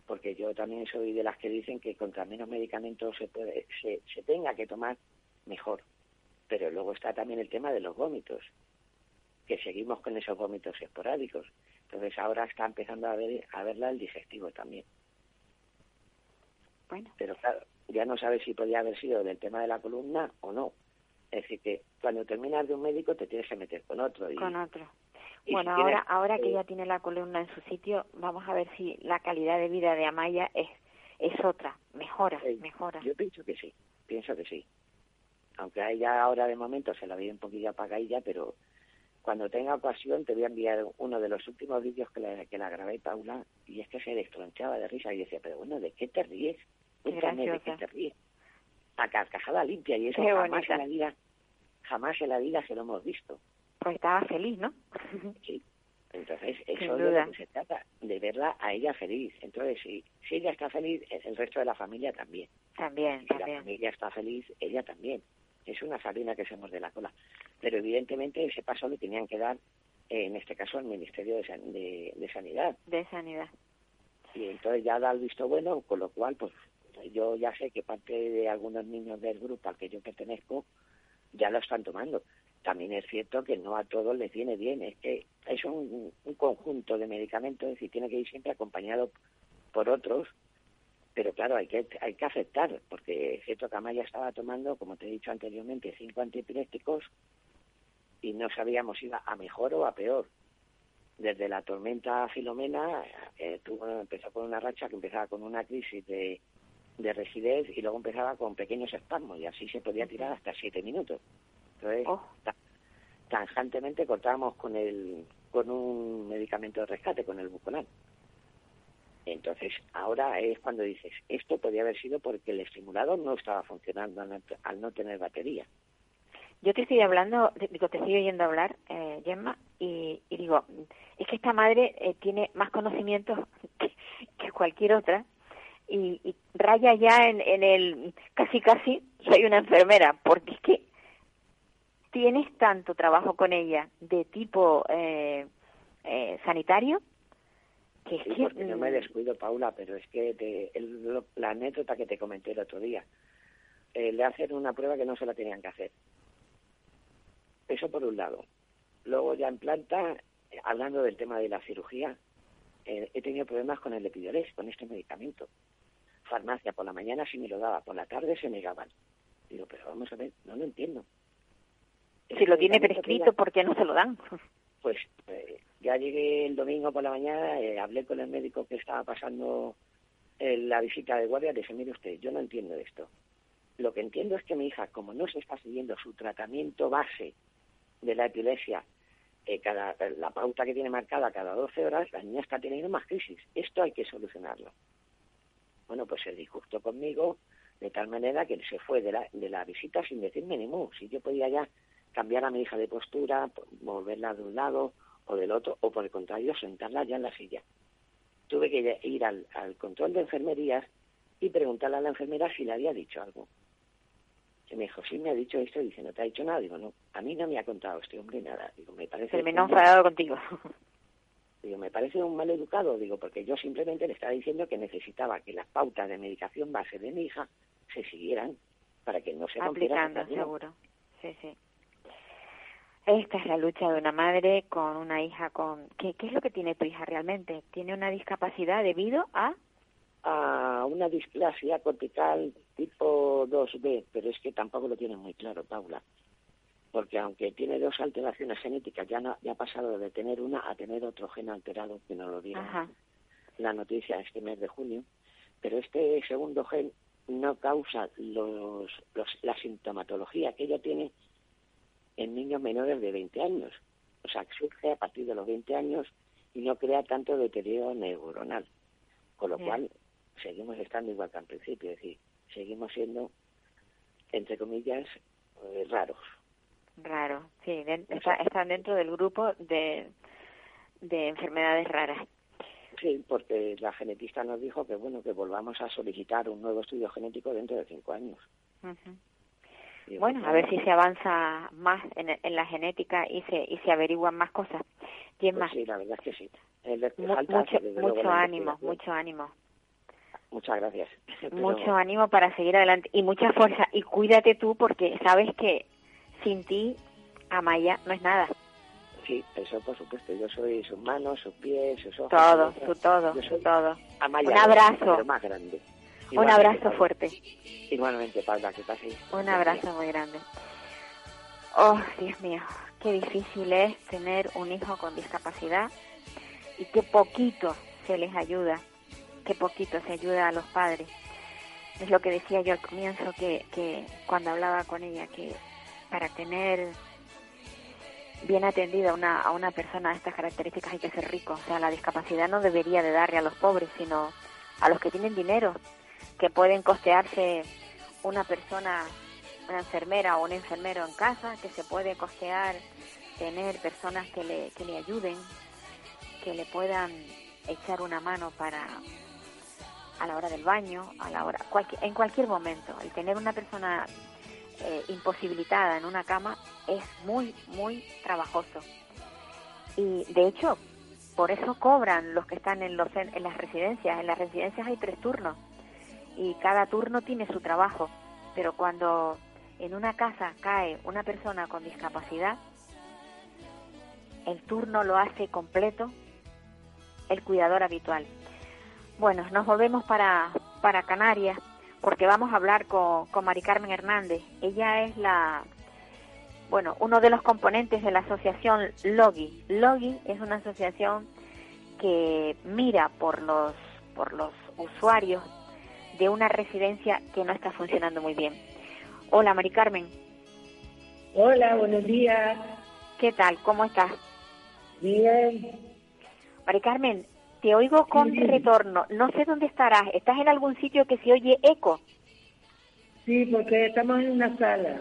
Porque yo también soy de las que dicen que contra menos medicamentos se, puede, se tenga que tomar, mejor. Pero luego está también el tema de los vómitos, que seguimos con esos vómitos esporádicos. Entonces ahora está empezando a ver a verla el digestivo también. Bueno, Pero claro, ya no sabe si podía haber sido del tema de la columna o no. Es decir, que cuando terminas de un médico te tienes que meter con otro. Y, con otro. y Bueno, si ahora, tienes- ahora que eh, ya tiene la columna en su sitio, vamos a ver si la calidad de vida de Amaya es, es otra, mejora, mejora. Yo pienso que sí, pienso que sí. Aunque a ella ahora de momento se la veía un poquillo apagadilla, pero cuando tenga ocasión te voy a enviar uno de los últimos vídeos que la, que la grabé, Paula, y es que se destronchaba de risa y decía, pero bueno, ¿de qué te ríes? Cuéntame de qué te ríes. A carcajada limpia y eso Qué jamás bonita. en la vida, jamás en la vida se lo hemos visto. Pues estaba feliz, ¿no? Sí. Entonces, eso es de lo que se trata, de verla a ella feliz. Entonces, si, si ella está feliz, el resto de la familia también. también, Si la familia está feliz, ella también. Es una sardina que se muerde la cola. Pero evidentemente ese paso le tenían que dar, eh, en este caso, al Ministerio de, San- de- de Sanidad. De sanidad. Y entonces ya da el visto bueno, con lo cual, pues yo ya sé que parte de algunos niños del grupo al que yo pertenezco ya lo están tomando. También es cierto que no a todos les viene bien, es que es un, un conjunto de medicamentos, es decir, tiene que ir siempre acompañado por otros, pero claro, hay que hay que aceptar, porque es cierto que Amaya estaba tomando, como te he dicho anteriormente, cinco antiepilépticos y no sabíamos si iba a mejor o a peor. Desde la tormenta Filomena eh, tuvo, empezó con una racha que empezaba con una crisis de, de rigidez y luego empezaba con pequeños espasmos y así se podía tirar hasta siete minutos. Entonces, Oh. ta- cortábamos con el con un medicamento de rescate, con el buconal. Entonces, ahora es cuando dices, esto podría haber sido porque el estimulador no estaba funcionando al no, tener batería. Yo te estoy hablando, te- digo, te estoy oyendo hablar, eh, Gemma, y, y digo, es que esta madre eh, tiene más conocimientos que, que cualquier otra y, y raya ya en, en el casi casi soy una enfermera, porque es que tienes tanto trabajo con ella de tipo eh, eh, sanitario que es Sí, que porque no me mm, descuido, Paula, pero es que te- el- lo- la anécdota que te comenté el otro día, eh, le hacen una prueba que no se la tenían que hacer. Eso por un lado. Luego ya en planta, hablando del tema de la cirugía, eh, he tenido problemas con el epidurés, con este medicamento. Farmacia, por la mañana sí me lo daba, por la tarde se negaban. Digo, pero vamos a ver, no lo entiendo. si lo tiene prescrito, ¿por qué no se lo dan? pues eh, ya llegué el domingo por la mañana, eh, hablé con el médico que estaba pasando eh, la visita de guardia, le dije, mire usted, yo no entiendo esto. Lo que entiendo es que mi hija, como no se está siguiendo su tratamiento base de la epilepsia, eh, cada, la pauta que tiene marcada cada 12 horas, la niña está teniendo más crisis. Esto hay que solucionarlo. Bueno, pues se disgustó conmigo de tal manera que se fue de la, de la visita sin decirme ni mu. Si yo podía ya cambiar a mi hija de postura, po- moverla de un lado o del otro, o por el contrario, sentarla ya en la silla. Tuve que ir al, al control de enfermerías y preguntarle a la enfermera si le había dicho algo. Y me dijo, sí, me ha dicho esto. Y dice, ¿no te ha dicho nada? Digo, no, a mí no me ha contado este hombre nada. Digo, me parece... Terminó enfadado contigo. Digo, me parece un mal educado, digo, porque yo simplemente le estaba diciendo que necesitaba que las pautas de medicación base de mi hija se siguieran para que no se aplicando, seguro. Sí, sí. Esta es la lucha de una madre con una hija con... ¿Qué, ¿Qué es lo que tiene tu hija realmente? ¿Tiene una discapacidad debido a...? A una displasia cortical tipo 2B, pero es que tampoco lo tiene muy claro, Paula. Porque aunque tiene dos alteraciones genéticas, ya, no, ya ha pasado de tener una a tener otro gen alterado, que nos lo dieron Ajá. la noticia este mes de junio, pero este segundo gen no causa los, los, la sintomatología que ella tiene en niños menores de 20 años. O sea, que surge a partir de los 20 años y no crea tanto deterioro neuronal. Con lo Bien. cual, seguimos estando igual que al principio, es decir, seguimos siendo, entre comillas, eh, raros. Raro, sí. den- está- están dentro del grupo de, de enfermedades raras. Sí, porque la genetista nos dijo que, bueno, que volvamos a solicitar un nuevo estudio genético dentro de cinco años. Digo, Bueno, pues, a ver si se avanza más en, en la genética y se, y se averiguan más cosas. Es Pues más, sí, la verdad es que sí. Mu- falta, mucho, ánimo, mucho ánimo. Muchas gracias. Pero Mucho ánimo para seguir adelante y mucha fuerza. Y cuídate tú porque sabes que sin ti, Amaya no es nada. Sí, eso por supuesto. Yo soy sus manos, sus pies, sus ojos. Todo, su todo, Yo su todo. Amaya Un abrazo. pero más grande. Un abrazo Paula. fuerte. Igualmente, Paula, que pases. Un abrazo muy grande. Oh, Dios mío, qué difícil es tener un hijo con discapacidad y qué poquito se les ayuda, qué poquito se ayuda a los padres. Es lo que decía yo al comienzo, que, que cuando hablaba con ella, que para tener bien atendida una, a una persona de estas características hay que ser rico. O sea, la discapacidad no debería de darle a los pobres, sino a los que tienen dinero, que pueden costearse una persona, una enfermera o un enfermero en casa, que se puede costear tener personas que le, que le ayuden, que le puedan echar una mano para a la hora del baño, a la hora en cualquier momento. El tener una persona eh, imposibilitada en una cama es muy, muy trabajoso. Y de hecho, por eso cobran los que están en, los, en las residencias. En las residencias hay tres turnos y cada turno tiene su trabajo. Pero cuando en una casa cae una persona con discapacidad, el turno lo hace completo el cuidador habitual. Bueno, nos volvemos para, para Canarias porque vamos a hablar con, con Mari Carmen Hernández. Ella es la, bueno, uno de los componentes de la asociación Logi. Logi es una asociación que mira por los, por los usuarios de una residencia que no está funcionando muy bien. Hola, Mari Carmen. Hola, buenos días. ¿Qué tal? ¿Cómo estás? Bien. Mari Carmen, te oigo con retorno. No sé dónde estarás. ¿Estás en algún sitio que se oye eco? Sí, porque estamos en una sala.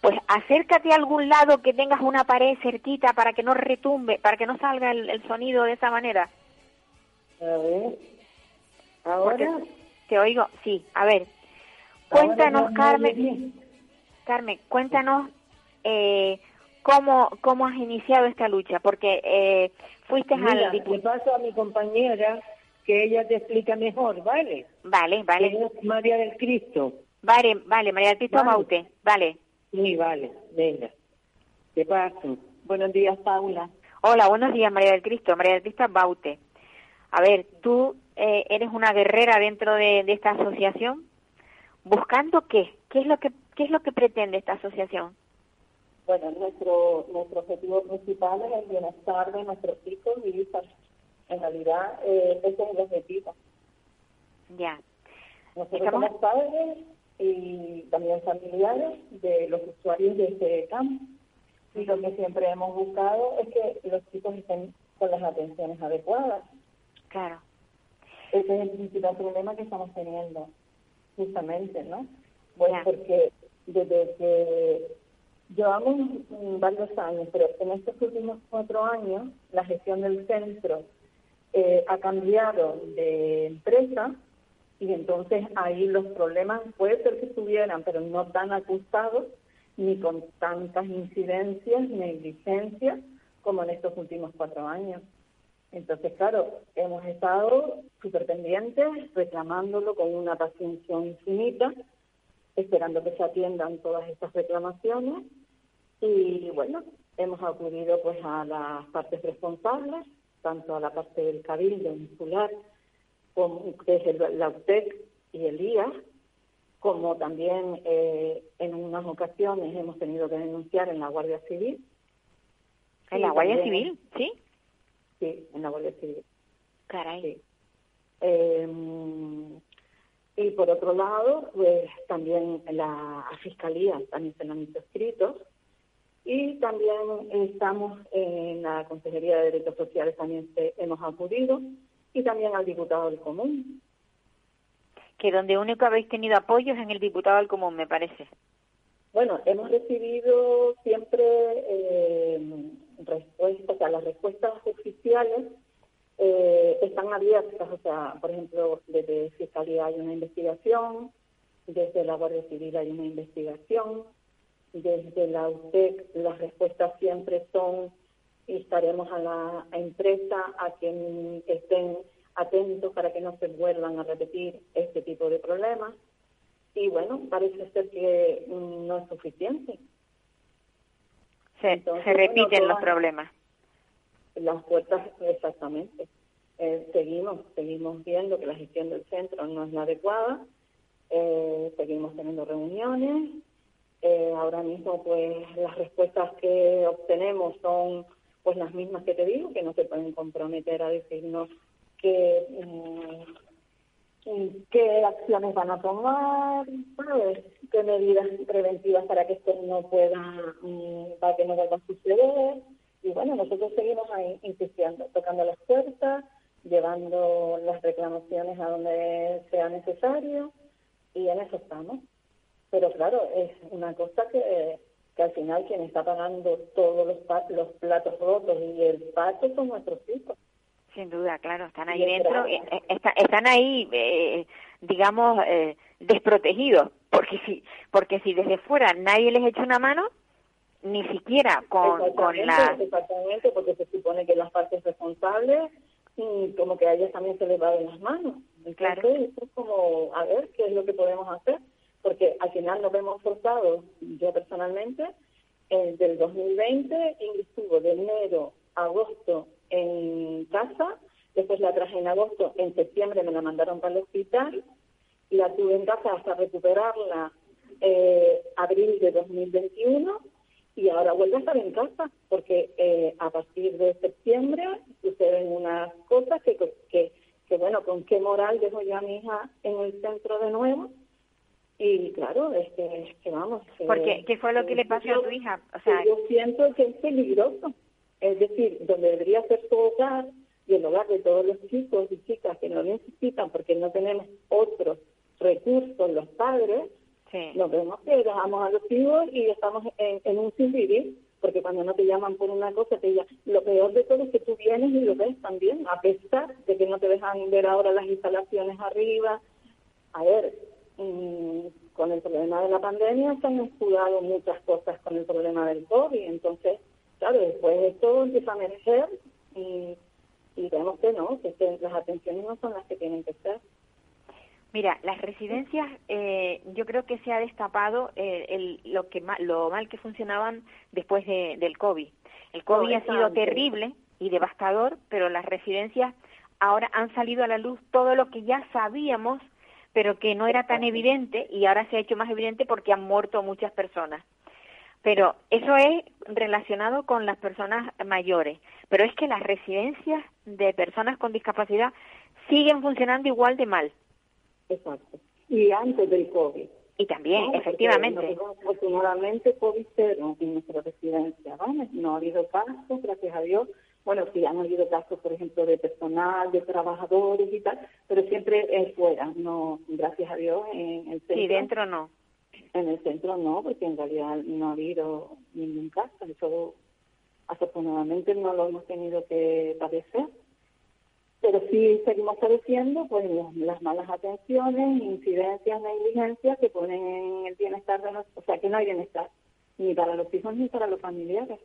Pues acércate a algún lado que tengas una pared cerquita para que no retumbe, para que no salga el, sonido de esa manera. A ver. ¿Ahora? te oigo, sí. A ver. Cuéntanos, Carmen. Carmen, cuéntanos eh, cómo, cómo has iniciado esta lucha, porque eh, fuiste Mira, al Le paso a mi compañera que ella te explica mejor, ¿vale? Vale, vale. María del Cristo. Vale, vale, María del Cristo vale. Baute, vale. Sí, vale, venga. Te paso. Buenos días, Paula. Hola, buenos días, María del Cristo. María del Cristo Baute. A ver, tú eh, eres una guerrera dentro de, de, esta asociación. ¿Buscando qué? ¿Qué es lo que qué es lo que pretende esta asociación? Bueno, nuestro nuestro objetivo principal es el bienestar de nuestros hijos y hijas. En realidad, eh, ese es el objetivo. Ya. Nosotros somos padres y también familiares de los usuarios de este campo. Y lo que siempre hemos buscado es que los chicos estén con las atenciones adecuadas. Claro. Ese es el principal problema que estamos teniendo, justamente, ¿no? Pues porque desde que llevamos varios años, pero en estos últimos cuatro años la gestión del centro eh, ha cambiado de empresa y entonces ahí los problemas puede ser que estuvieran, pero no tan acusados ni con tantas incidencias, negligencias como en estos últimos cuatro años. Entonces, claro, hemos estado súper pendientes, reclamándolo con una paciencia infinita, esperando que se atiendan todas estas reclamaciones y bueno, hemos acudido pues a las partes responsables, tanto a la parte del cabildo insular como desde la UTEC y el IA, como también eh, en unas ocasiones hemos tenido que denunciar en la Guardia Civil. ¿En la Guardia Civil? ¿Sí? Sí, en la Guardia Civil. Caray. Em, y por otro lado, pues también la Fiscalía también se lo han escritos. Y también estamos en la Consejería de Derechos Sociales, también hemos acudido y también al diputado del común. Que donde único habéis tenido apoyos en el diputado del común, me parece. Bueno, hemos recibido siempre eh, respuestas, o sea, las respuestas oficiales eh, están abiertas, o sea, por ejemplo, desde Fiscalía hay una investigación, desde la Guardia Civil hay una investigación, desde la UTEC las respuestas siempre son y estaremos a la empresa a quien estén atentos para que no se vuelvan a repetir este tipo de problemas. Y bueno, parece ser que mm, no es suficiente. Se, se repiten los problemas. Las puertas, exactamente. Eh, seguimos, seguimos viendo que la gestión del centro no es la adecuada. Eh, seguimos teniendo reuniones Eh, ahora mismo, pues las respuestas que obtenemos son pues las mismas que te digo, que no se pueden comprometer a decirnos que qué acciones van a tomar, qué medidas preventivas para que esto no pueda, mm, para que no vuelva a suceder. Y bueno, nosotros seguimos ahí insistiendo, tocando las puertas, llevando las reclamaciones a donde sea necesario y en eso estamos. Pero claro, es una cosa que, que al final quien está pagando todos los, los platos rotos y el pato son nuestros hijos. Sin duda, claro, están ahí dentro, eh, eh, están ahí, eh, digamos, eh, desprotegidos, porque si, porque si desde fuera nadie les echa una mano, ni siquiera con, con la... Exactamente, porque se supone que las partes responsables, y como que a ellas también se les va de las manos. Entonces, claro. es como, a ver, ¿qué es lo que podemos hacer? Porque al final nos vemos forzados, yo personalmente, del 2020, estuvo de enero a agosto en casa, después la traje en agosto, en septiembre me la mandaron para el hospital, la tuve en casa hasta recuperarla eh, abril de 2021 y ahora vuelve a estar en casa porque eh, a partir de septiembre suceden unas cosas que, que, que, bueno, con qué moral dejo yo a mi hija en el centro de nuevo y claro, es que, vamos. porque ¿Qué fue lo que le pasó a tu hija? O sea, yo siento que es peligroso es decir, donde debería ser su hogar y el hogar de todos los chicos y chicas que no necesitan porque no tenemos otros recursos los padres, nos vemos que dejamos a los hijos y estamos en, un sin vivir, porque cuando no te llaman por una cosa, te llaman. Lo peor de todo es que tú vienes y lo ves también, a pesar de que no te dejan ver ahora las instalaciones arriba. A ver, mm, con el problema de la pandemia se han estudiado muchas cosas con el problema del COVID, entonces claro, después esto empieza a emerger y, y vemos que no, que, las atenciones no son las que tienen que ser. Mira, las residencias, eh, yo creo que se ha destapado eh, el, lo que lo mal que funcionaban después de, del COVID. El COVID ha sido terrible y devastador, pero las residencias ahora han salido a la luz todo lo que ya sabíamos, pero que no era tan evidente y ahora se ha hecho más evidente porque han muerto muchas personas. Pero eso es relacionado con las personas mayores. Pero es que las residencias de personas con discapacidad siguen funcionando igual de mal. Exacto. Y antes del COVID. Y también, efectivamente. afortunadamente, COVID cero en nuestra residencia, ¿vale? No ha habido casos, gracias a Dios. Bueno, sí, han habido casos, por ejemplo, de personal, de trabajadores y tal, pero siempre es fuera, no, gracias a Dios, en el centro. Sí, dentro no. En el centro no, porque en realidad no ha habido ningún caso. Eso afortunadamente no lo hemos tenido que padecer. Pero sí seguimos padeciendo pues las malas atenciones, incidencias, negligencias que ponen en el bienestar de los, o sea que no hay bienestar ni para los hijos ni para los familiares.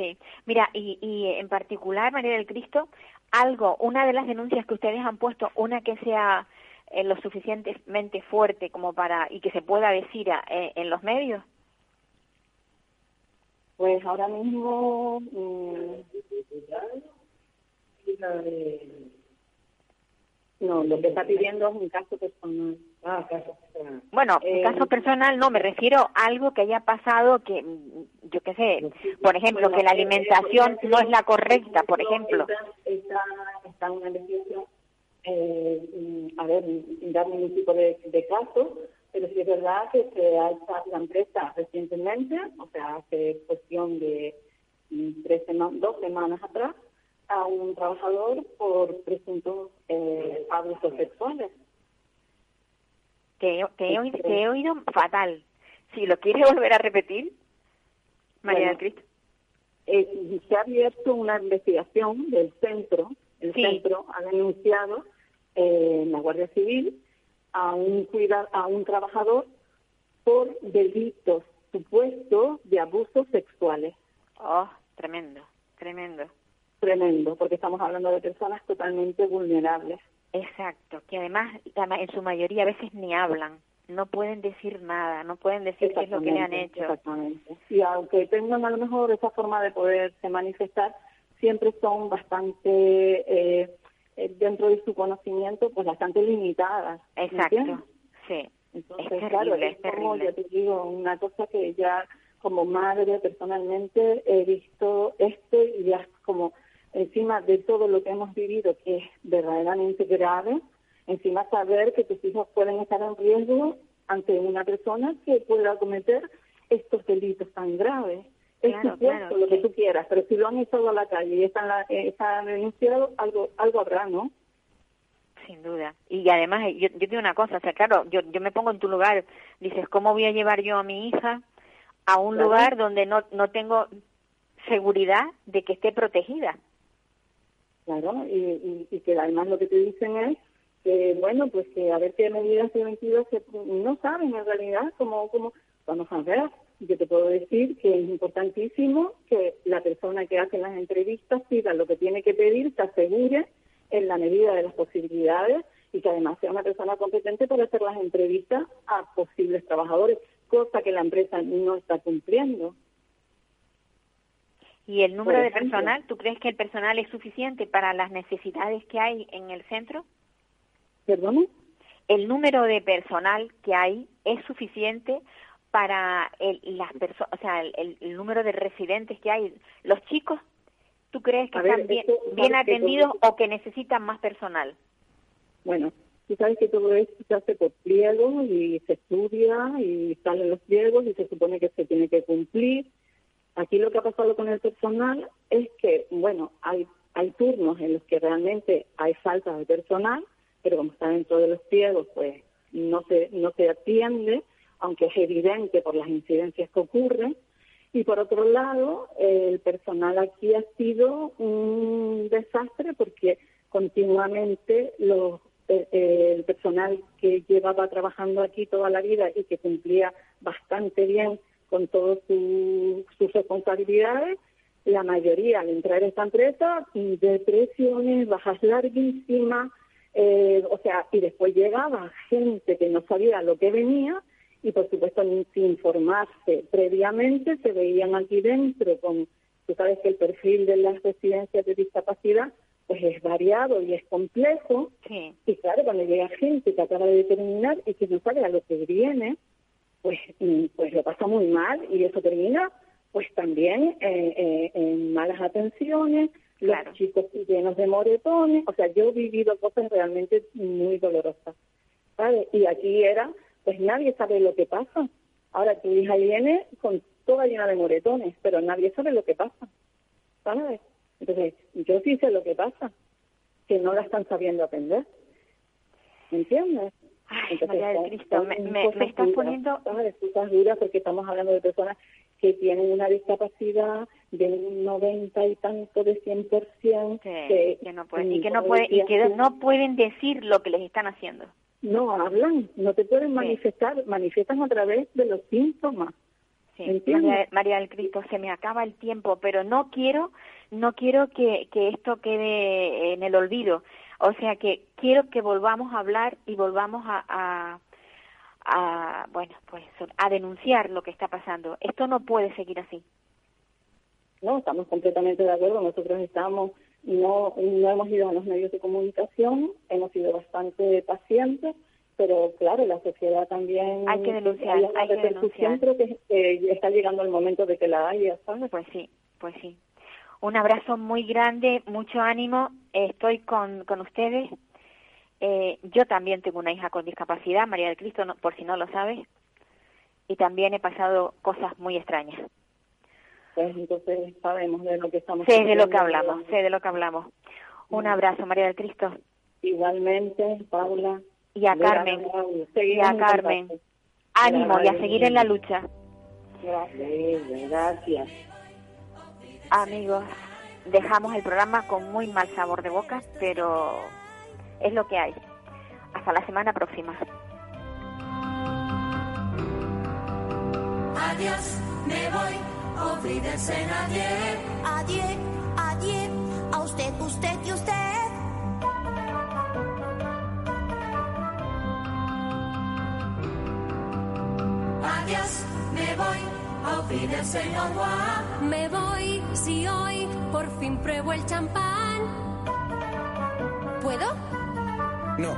Sí, mira, y, y en particular, María del Cristo, algo, una de las denuncias que ustedes han puesto, una que sea eh, lo suficientemente fuerte como para y que se pueda decir eh, en los medios? Pues ahora mismo mm, no, lo que está pidiendo es un caso personal. Ah, caso personal. Bueno, eh, caso personal no, me refiero a algo que haya pasado que, yo qué sé, por ejemplo, que la alimentación no es la correcta, por ejemplo. Está, está, una eh, a ver, dar ningún tipo de, caso, pero sí es verdad que se alza la empresa recientemente, o sea, hace cuestión de mm, tres dos semanas atrás, a un trabajador por presuntos eh, abusos sexuales. Te, te, he oído, te, he oído, fatal. Si lo quiere volver a repetir, María del Cristo. Eh, se ha abierto una investigación del centro el centro ha denunciado eh, en la Guardia Civil a un, a un trabajador por delitos supuestos de abusos sexuales. Oh, tremendo, tremendo. Tremendo, porque estamos hablando de personas totalmente vulnerables. Exacto, que además en su mayoría a veces ni hablan, no pueden decir nada, no pueden decir qué es lo que le han hecho. Exactamente. Y aunque tengan a lo mejor esa forma de poderse manifestar, siempre son bastante, eh, eh, dentro de su conocimiento, pues bastante limitadas. Exacto, sí. Entonces, claro, es, como, yo te digo, una cosa que ya como madre personalmente he visto esto y ya como encima de todo lo que hemos vivido, que es verdaderamente grave, encima saber que tus hijos pueden estar en riesgo ante una persona que pueda cometer estos delitos tan graves. Es supuesto lo que tú quieras, pero si lo han echado a la calle y están, la, eh, están denunciados, algo, algo habrá, ¿no? Sin duda. Y además, yo, yo digo una cosa, o sea, claro, yo, yo me pongo en tu lugar. Dices, ¿cómo voy a llevar yo a mi hija a un lugar donde no, no tengo seguridad de que esté protegida? Claro, y, y, que además lo que te dicen es que, bueno, pues que a ver qué medidas metido que no saben en realidad cómo, cómo, vamos a ver. Yo te puedo decir que es importantísimo que la persona que hace las entrevistas pida lo que tiene que pedir, se asegure en la medida de las posibilidades y que además sea una persona competente para hacer las entrevistas a posibles trabajadores, cosa que la empresa no está cumpliendo. ¿Y el número de personal? ¿Tú crees que el personal es suficiente para las necesidades que hay en el centro? ¿Perdón? ¿El número de personal que hay es suficiente para el, las o sea, el, número de residentes que hay? ¿Los chicos, tú crees que están bien, bien atendidos o que necesitan más personal? Bueno, tú sabes que todo esto se hace por pliegos y se estudia y salen los pliegos y se supone que se tiene que cumplir Aquí lo que ha pasado con el personal es que, bueno, hay, hay turnos en los que realmente hay falta de personal, pero como está dentro de los pliegos, pues no se, no se atiende, aunque es evidente por las incidencias que ocurren. Y por otro lado, el personal aquí ha sido un desastre porque continuamente los, eh, eh, el personal que llevaba trabajando aquí toda la vida y que cumplía bastante bien con todas sus responsabilidades, la mayoría al entrar a esta empresa, depresiones, bajas larguísimas, eh, o sea, y después llegaba gente que no sabía lo que venía y por supuesto sin informarse previamente se veían aquí dentro con, tú sabes que el perfil de las residencias de discapacidad pues es variado y es complejo. Y claro, cuando llega gente que acaba de terminar y que no sabe a lo que viene, pues, mm, pues lo pasa muy mal y eso termina pues también eh, eh, en malas atenciones, los chicos llenos de moretones, o sea, yo he vivido cosas realmente muy dolorosas, ¿sabes? Y aquí era, pues nadie sabe lo que pasa. Ahora tu hija viene con toda llena de moretones, pero nadie sabe lo que pasa, ¿sabes? Entonces, yo sí sé lo que pasa, que no la están sabiendo atender, ¿me entiendes? Ay, María del Cristo, me, me, estás poniendo... Cosas duras porque estamos hablando de personas que tienen una discapacidad de un 90 y tanto de 100%. que, que no pueden, y que no, pueden, y que no pueden decir lo que les están haciendo. No hablan, no te pueden manifestar, manifiestan a través de los síntomas. Sí, María, María, del Cristo, se me acaba el tiempo, pero no quiero, no quiero que, que esto quede en el olvido. O sea que quiero que volvamos a hablar y volvamos a, a, bueno, pues a denunciar lo que está pasando. Esto no puede seguir así. No, estamos completamente de acuerdo. Nosotros estamos, no, no hemos ido a los medios de comunicación, hemos sido bastante pacientes, pero claro, la sociedad también... Hay que denunciar, hay, que denunciar. Creo que está llegando el momento de que la haya, ¿sabes? Pues sí, pues sí. Un abrazo muy grande, mucho ánimo. Estoy con, con ustedes. Eh, yo también tengo una hija con discapacidad, María del Cristo, por si no lo sabes. Y también he pasado cosas muy extrañas. Pues entonces sabemos de lo que estamos Sé de lo que hablamos, sé de lo que hablamos. Un abrazo, María del Cristo. Igualmente, Paula. Y a Carmen. Y a Carmen. Ánimo y a seguir en la lucha. Gracias. Gracias. Amigos, dejamos el programa con muy mal sabor de boca, pero es lo que hay. Hasta la semana próxima. Adiós, me voy, olvídense nadie. Adiós, adiós, a usted, usted y usted. Señor Me voy si hoy por fin pruebo el champán. ¿Puedo? No.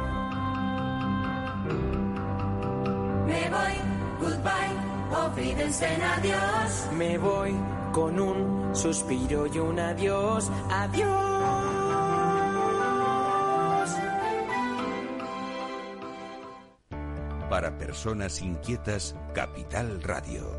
goodbye, en adiós. Me voy con un suspiro y un adiós, adiós. Para personas inquietas, Capital Radio.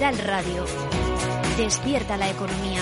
Radio. Despierta la economía.